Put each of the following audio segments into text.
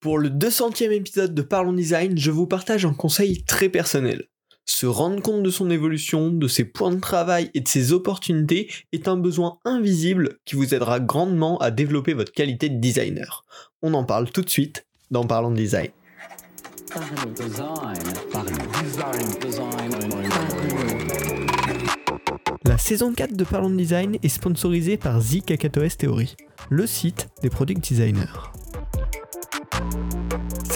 Pour le 200e épisode de Parlons Design, je vous partage un conseil très personnel. Se rendre compte de son évolution, de ses points de travail et de ses opportunités est un besoin invisible qui vous aidera grandement à développer votre qualité de designer. On en parle tout de suite dans Parlons Design. La saison 4 de Parlons Design est sponsorisée par The Kakatoes Theory, le site des product designers.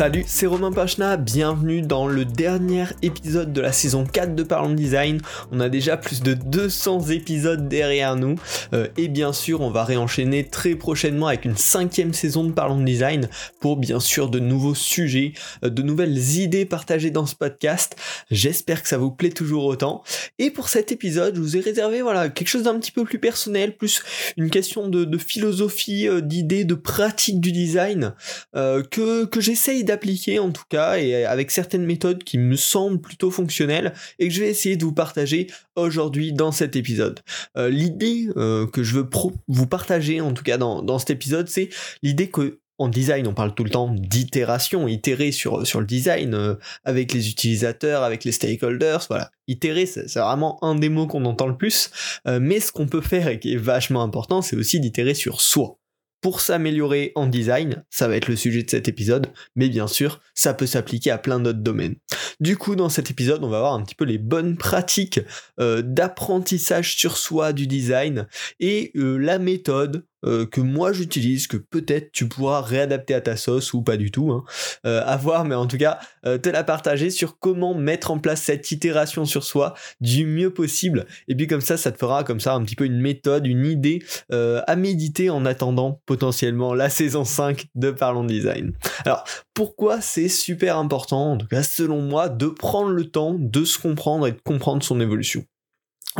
Salut, c'est Romain Pachna, bienvenue dans le dernier épisode de la saison 4 de Parlons Design. On a déjà plus de 200 épisodes derrière nous euh, et bien sûr on va réenchaîner très prochainement avec une cinquième saison de Parlons Design pour bien sûr de nouveaux sujets, euh, de nouvelles idées partagées dans ce podcast. J'espère que ça vous plaît toujours autant. Et pour cet épisode, je vous ai réservé voilà quelque chose d'un petit peu plus personnel, plus une question de, philosophie, euh, d'idées, de pratique du design que, que j'essaye d'appliquer en tout cas et avec certaines méthodes qui me semblent plutôt fonctionnelles et que je vais essayer de vous partager aujourd'hui dans cet épisode. Euh, l'idée euh, que je veux vous partager en tout cas dans, dans cet épisode, c'est l'idée que en design, on parle tout le temps d'itération, itérer sur, sur le design euh, avec les utilisateurs, avec les stakeholders, voilà. Itérer, c'est vraiment un des mots qu'on entend le plus, mais ce qu'on peut faire et qui est vachement important, c'est aussi d'itérer sur soi pour s'améliorer en design, ça va être le sujet de cet épisode, mais bien sûr, ça peut s'appliquer à plein d'autres domaines. Du coup, dans cet épisode, on va voir un petit peu les bonnes pratiques euh, d'apprentissage sur soi du design et euh, la méthode euh, que moi j'utilise, que peut-être tu pourras réadapter à ta sauce ou pas du tout, hein. euh, à voir, mais en tout cas, euh, te la partager sur comment mettre en place cette itération sur soi du mieux possible. Et puis comme ça, ça te fera comme ça un petit peu une méthode, une idée à méditer en attendant potentiellement la saison 5 de Parlons Design. Alors, pourquoi c'est super important, en tout cas selon moi, de prendre le temps de se comprendre et de comprendre son évolution?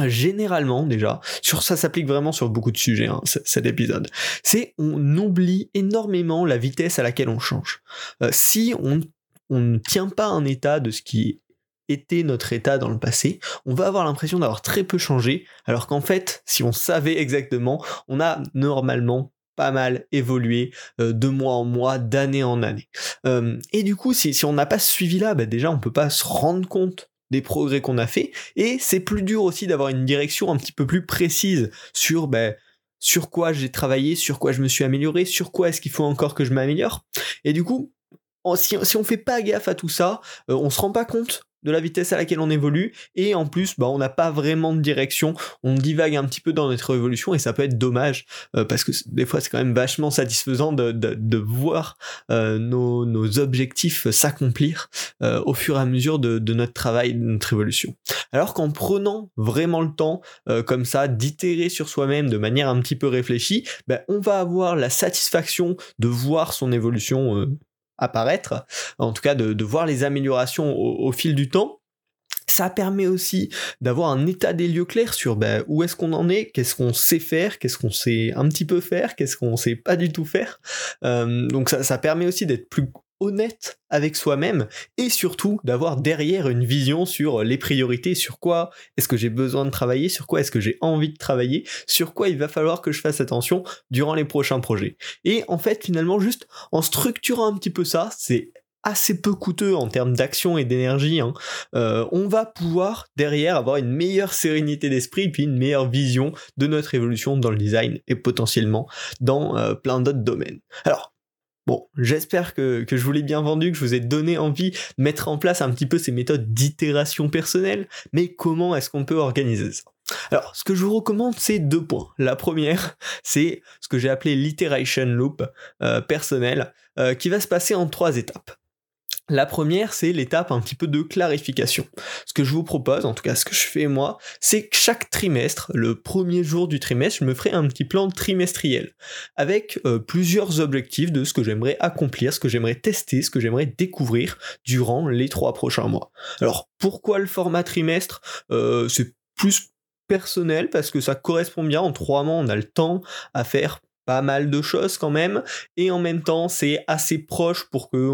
Généralement déjà, sur ça s'applique vraiment sur beaucoup de sujets, hein, cet épisode, c'est on oublie énormément la vitesse à laquelle on change. Euh, si on, ne tient pas un état de ce qui était notre état dans le passé, on va avoir l'impression d'avoir très peu changé, alors qu'en fait, si on savait exactement, on a normalement pas mal évolué euh, de mois en mois, d'année en année. Euh, et du coup, si, on n'a pas suivi là, bah déjà on peut pas se rendre compte des progrès qu'on a fait et c'est plus dur aussi d'avoir une direction un petit peu plus précise sur ben, sur quoi j'ai travaillé, sur quoi je me suis amélioré, sur quoi est-ce qu'il faut encore que je m'améliore. Et du coup, si, on fait pas gaffe à tout ça, euh, on se rend pas compte de la vitesse à laquelle on évolue. Et en plus bah on n'a pas vraiment de direction. On divague un petit peu dans notre évolution et ça peut être dommage euh, parce que des fois c'est quand même vachement satisfaisant de, de, voir euh, nos, nos, objectifs s'accomplir euh, au fur et à mesure de, de, notre travail de notre évolution. Alors qu'en prenant vraiment le temps comme ça d'itérer sur soi-même de manière un petit peu réfléchie bah, on va avoir la satisfaction de voir son évolution apparaître, en tout cas de, voir les améliorations au, fil du temps. Ça permet aussi d'avoir un état des lieux clair sur ben, où est-ce qu'on en est, qu'est-ce qu'on sait faire, qu'est-ce qu'on sait un petit peu faire, qu'est-ce qu'on sait pas du tout faire. Euh, donc ça, ça permet aussi d'être plus honnête avec soi-même et surtout d'avoir derrière une vision sur les priorités, sur quoi est-ce que j'ai besoin de travailler, sur quoi est-ce que j'ai envie de travailler, sur quoi il va falloir que je fasse attention durant les prochains projets. Et en fait, finalement, juste en structurant un petit peu ça, c'est assez peu coûteux en termes d'action et d'énergie, hein, euh, on va pouvoir derrière avoir une meilleure sérénité d'esprit puis une meilleure vision de notre évolution dans le design et potentiellement dans euh, plein d'autres domaines. Alors Bon, j'espère que, je vous l'ai bien vendu, que je vous ai donné envie de mettre en place un petit peu ces méthodes d'itération personnelle, mais comment est-ce qu'on peut organiser ça? Alors, ce que je vous recommande, c'est deux points. La première, c'est ce que j'ai appelé l'iteration loop euh, personnel, euh, qui va se passer en trois étapes. La première, c'est l'étape un petit peu de clarification. Ce que je vous propose, en tout cas ce que je fais moi, c'est que chaque trimestre, le premier jour du trimestre, je me ferai un petit plan trimestriel avec euh, plusieurs objectifs de ce que j'aimerais accomplir, ce que j'aimerais tester, ce que j'aimerais découvrir durant les trois prochains mois. Alors pourquoi le format trimestre? Euh, C'est plus personnel parce que ça correspond bien en trois mois on a le temps à faire pas mal de choses quand même, et en même temps c'est assez proche pour que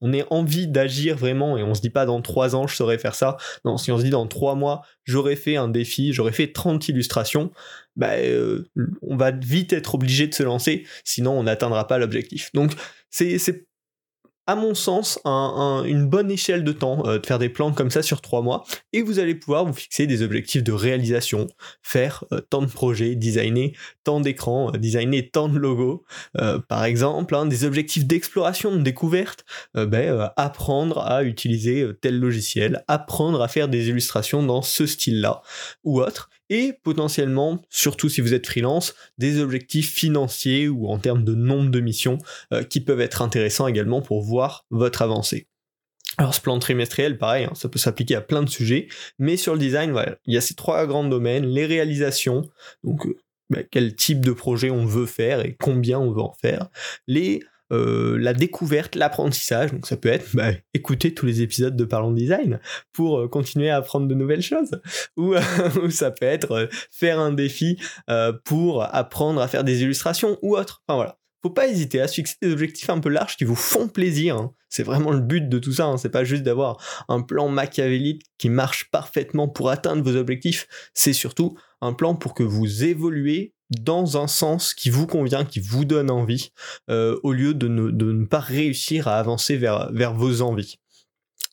on, ait envie d'agir vraiment, et on se dit pas dans trois ans je saurais faire ça, non, si on se dit dans trois mois j'aurais fait un défi, j'aurais fait 30 illustrations, bah, euh, on va vite être obligé de se lancer, sinon on n'atteindra pas l'objectif. Donc c'est à mon sens, une bonne échelle de temps euh, de faire des plans comme ça sur trois mois, et vous allez pouvoir vous fixer des objectifs de réalisation, faire euh, tant de projets, designer tant d'écrans, euh, designer tant de logos, par exemple, hein, des objectifs d'exploration, de découverte, ben, apprendre à utiliser tel logiciel, apprendre à faire des illustrations dans ce style-là, ou autre, et potentiellement, surtout si vous êtes freelance, des objectifs financiers ou en termes de nombre de missions euh, qui peuvent être intéressants également pour voir votre avancée. Alors ce plan trimestriel, pareil, hein, ça peut s'appliquer à plein de sujets, mais sur le design, il y a ces trois grands domaines, les réalisations, donc euh, bah, quel type de projet on veut faire et combien on veut en faire, les euh, la découverte, l'apprentissage. Donc ça peut être bah, écouter tous les épisodes de Parlons Design pour euh, continuer à apprendre de nouvelles choses. Ou, ça peut être euh, faire un défi pour apprendre à faire des illustrations ou autre. Enfin voilà. Faut pas hésiter à se fixer des objectifs un peu larges qui vous font plaisir. Hein. C'est vraiment le but de tout ça. Hein. C'est pas juste d'avoir un plan machiavélique qui marche parfaitement pour atteindre vos objectifs. C'est surtout un plan pour que vous évoluez dans un sens qui vous convient, qui vous donne envie, euh, au lieu de ne, pas réussir à avancer vers, vers vos envies.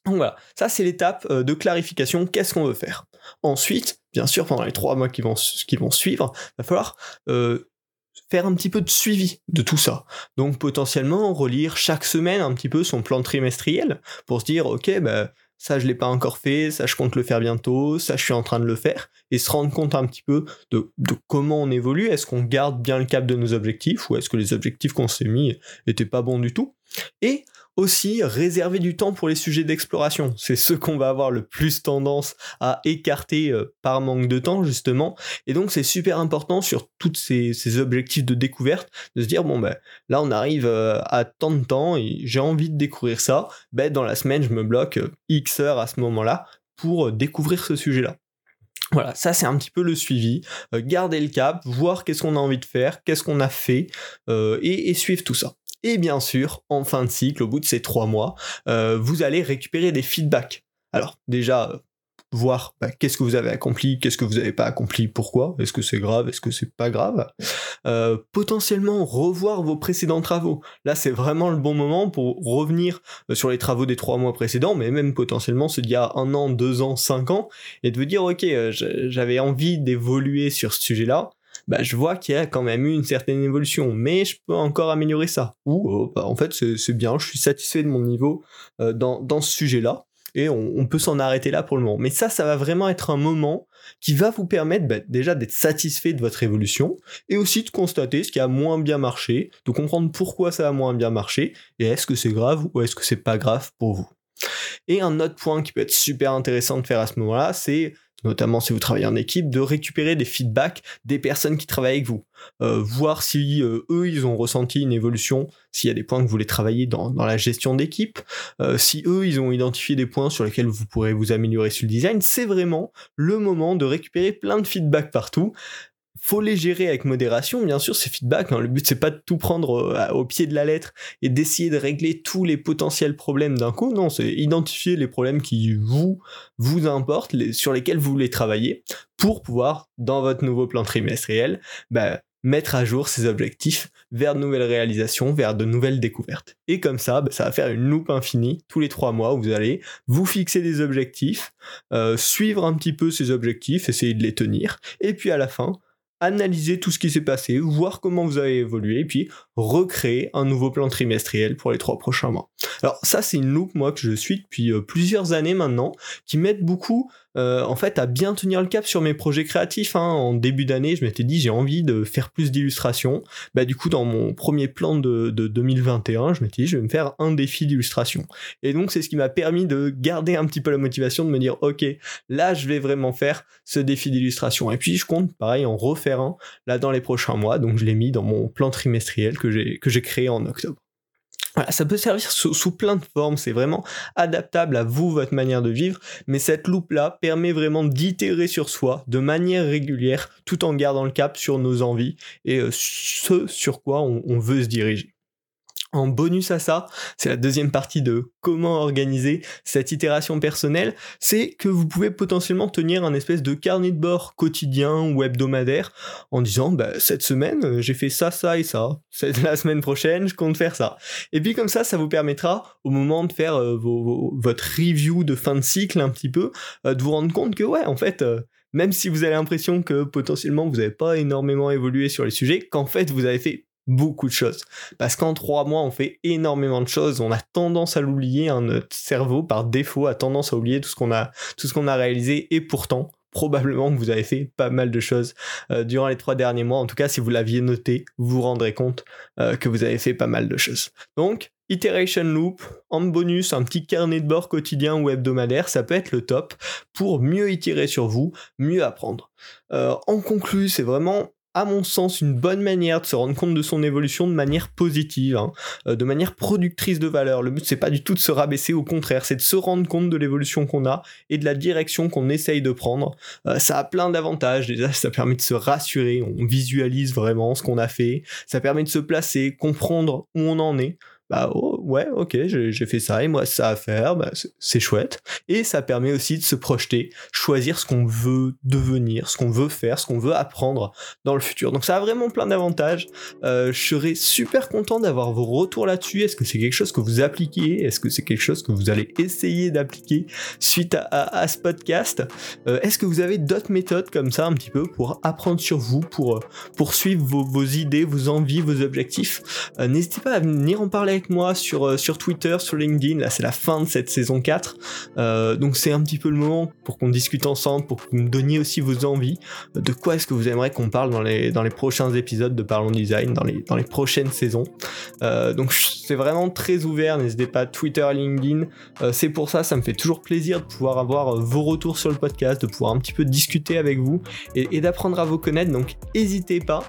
Donc voilà, ça c'est l'étape euh, de clarification, qu'est-ce qu'on veut faire? Ensuite, bien sûr, pendant les trois mois qui vont, qui vont suivre, il va falloir euh, faire un petit peu de suivi de tout ça. Donc potentiellement relire chaque semaine un petit peu son plan trimestriel pour se dire, ok, bah, ça je l'ai pas encore fait, ça je compte le faire bientôt, ça je suis en train de le faire, et se rendre compte un petit peu de, comment on évolue, est-ce qu'on garde bien le cap de nos objectifs, ou est-ce que les objectifs qu'on s'est mis étaient pas bons du tout, et aussi, réserver du temps pour les sujets d'exploration. C'est ce qu'on va avoir le plus tendance à écarter euh, par manque de temps, justement. Et donc, c'est super important sur tous ces, objectifs de découverte de se dire, bon, ben, là, on arrive euh, à tant de temps et j'ai envie de découvrir ça. Ben, dans la semaine, je me bloque euh, X heures à ce moment-là pour découvrir ce sujet-là. Voilà, ça c'est un petit peu le suivi. garder le cap, voir qu'est-ce qu'on a envie de faire, qu'est-ce qu'on a fait, et, suivre tout ça. Et bien sûr, en fin de cycle, au bout de ces trois mois, euh, vous allez récupérer des feedbacks. Alors déjà, euh, voir bah, qu'est-ce que vous avez accompli, qu'est-ce que vous n'avez pas accompli, pourquoi, est-ce que c'est grave, est-ce que c'est pas grave. Euh, potentiellement revoir vos précédents travaux. Là, c'est vraiment le bon moment pour revenir sur les travaux des trois mois précédents, mais même potentiellement ceux d'il y a un an, deux ans, cinq ans, et de vous dire, ok, j'avais envie d'évoluer sur ce sujet-là, bah, je vois qu'il y a quand même eu une certaine évolution, mais je peux encore améliorer ça. Ou oh, bah, en fait c'est bien, je suis satisfait de mon niveau euh, dans, dans, ce sujet-là, et on, peut s'en arrêter là pour le moment. Mais ça, ça va vraiment être un moment qui va vous permettre bah, déjà d'être satisfait de votre évolution, et aussi de constater ce qui a moins bien marché, de comprendre pourquoi ça a moins bien marché, et est-ce que c'est grave ou est-ce que c'est pas grave pour vous. Et un autre point qui peut être super intéressant de faire à ce moment-là, c'est notamment si vous travaillez en équipe, de récupérer des feedbacks des personnes qui travaillent avec vous. Euh, voir si euh, eux, ils ont ressenti une évolution, s'il y a des points que vous voulez travailler dans, la gestion d'équipe, euh, si eux, ils ont identifié des points sur lesquels vous pourrez vous améliorer sur le design, c'est vraiment le moment de récupérer plein de feedbacks partout faut les gérer avec modération, bien sûr, ces feedbacks. Hein. Le but, c'est pas de tout prendre euh, au pied de la lettre et d'essayer de régler tous les potentiels problèmes d'un coup. Non, c'est identifier les problèmes qui vous, vous importent, sur lesquels vous voulez travailler pour pouvoir, dans votre nouveau plan trimestriel, bah, mettre à jour ces objectifs vers de nouvelles réalisations, vers de nouvelles découvertes. Et comme ça, bah, ça va faire une loupe infinie. Tous les trois mois, vous allez vous fixer des objectifs, euh, suivre un petit peu ces objectifs, essayer de les tenir, et puis à la fin, analyser tout ce qui s'est passé, voir comment vous avez évolué, et puis recréer un nouveau plan trimestriel pour les trois prochains mois. Alors ça, c'est une loupe, moi, que je suis depuis euh, plusieurs années maintenant, qui m'aide beaucoup euh, en fait à bien tenir le cap sur mes projets créatifs. Hein. En début d'année, je m'étais dit j'ai envie de faire plus d'illustrations. Bah du coup dans mon premier plan de, 2021, je m'étais dit je vais me faire un défi d'illustration. Et donc c'est ce qui m'a permis de garder un petit peu la motivation de me dire ok là je vais vraiment faire ce défi d'illustration. Et puis je compte pareil en refaire un là dans les prochains mois. Donc je l'ai mis dans mon plan trimestriel que j'ai créé en octobre. Voilà, ça peut servir sous, plein de formes, c'est vraiment adaptable à vous, votre manière de vivre, mais cette loupe-là permet vraiment d'itérer sur soi de manière régulière, tout en gardant le cap sur nos envies et euh, ce sur quoi on, veut se diriger. En bonus à ça, c'est la deuxième partie de comment organiser cette itération personnelle, c'est que vous pouvez potentiellement tenir un espèce de carnet de bord quotidien ou hebdomadaire en disant bah, cette semaine euh, j'ai fait ça, ça et ça, la semaine prochaine je compte faire ça. Et puis comme ça, ça vous permettra au moment de faire euh, votre review de fin de cycle un petit peu, euh, de vous rendre compte que ouais en fait même si vous avez l'impression que potentiellement vous n'avez pas énormément évolué sur les sujets, qu'en fait vous avez fait beaucoup de choses. Parce qu'en trois mois, on fait énormément de choses. On a tendance à l'oublier. Hein, notre cerveau, par défaut, a tendance à oublier tout ce qu'on a, tout ce qu'on a réalisé. Et pourtant, probablement que vous avez fait pas mal de choses euh, durant les trois derniers mois. En tout cas, si vous l'aviez noté, vous vous rendrez compte euh, que vous avez fait pas mal de choses. Donc, Iteration Loop, en bonus, un petit carnet de bord quotidien ou hebdomadaire, ça peut être le top pour mieux itérer sur vous, mieux apprendre. Euh, en conclu, c'est vraiment à mon sens, une bonne manière de se rendre compte de son évolution de manière positive, hein, euh, de manière productrice de valeur. Le but, c'est pas du tout de se rabaisser, au contraire, c'est de se rendre compte de l'évolution qu'on a et de la direction qu'on essaye de prendre. Euh, ça a plein d'avantages. Déjà, ça permet de se rassurer, on visualise vraiment ce qu'on a fait. Ça permet de se placer, comprendre où on en est bah oh, ouais, ok, j'ai fait ça et moi ça à faire, bah, c'est chouette. Et ça permet aussi de se projeter, choisir ce qu'on veut devenir, ce qu'on veut faire, ce qu'on veut apprendre dans le futur. Donc ça a vraiment plein d'avantages. Euh, je serais super content d'avoir vos retours là-dessus. Est-ce que c'est quelque chose que vous appliquez? Est-ce que c'est quelque chose que vous allez essayer d'appliquer suite à, ce podcast? Euh, Est-ce que vous avez d'autres méthodes comme ça un petit peu pour apprendre sur vous, pour poursuivre vos, vos idées, vos envies, vos objectifs? Euh, N'hésitez pas à venir en parler avec moi sur, euh, sur Twitter, sur LinkedIn. Là, c'est la fin de cette saison 4. Euh, donc, c'est un petit peu le moment pour qu'on discute ensemble, pour que vous me donniez aussi vos envies. De quoi est-ce que vous aimeriez qu'on parle dans les, dans les prochains épisodes de Parlons Design, dans les, dans les prochaines saisons? Euh, donc, c'est vraiment très ouvert. N'hésitez pas, Twitter, LinkedIn. c'est pour ça, ça me fait toujours plaisir de pouvoir avoir vos retours sur le podcast, de pouvoir un petit peu discuter avec vous et, d'apprendre à vous connaître. Donc, n'hésitez pas.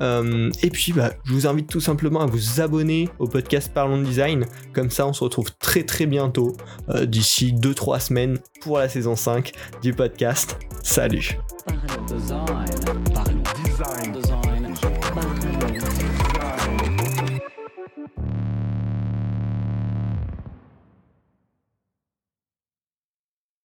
et puis, bah, je vous invite tout simplement à vous abonner au podcast Parlons Design. Comme ça, on se retrouve très très bientôt, euh, d'ici 2-3 semaines, pour la saison 5 du podcast. Salut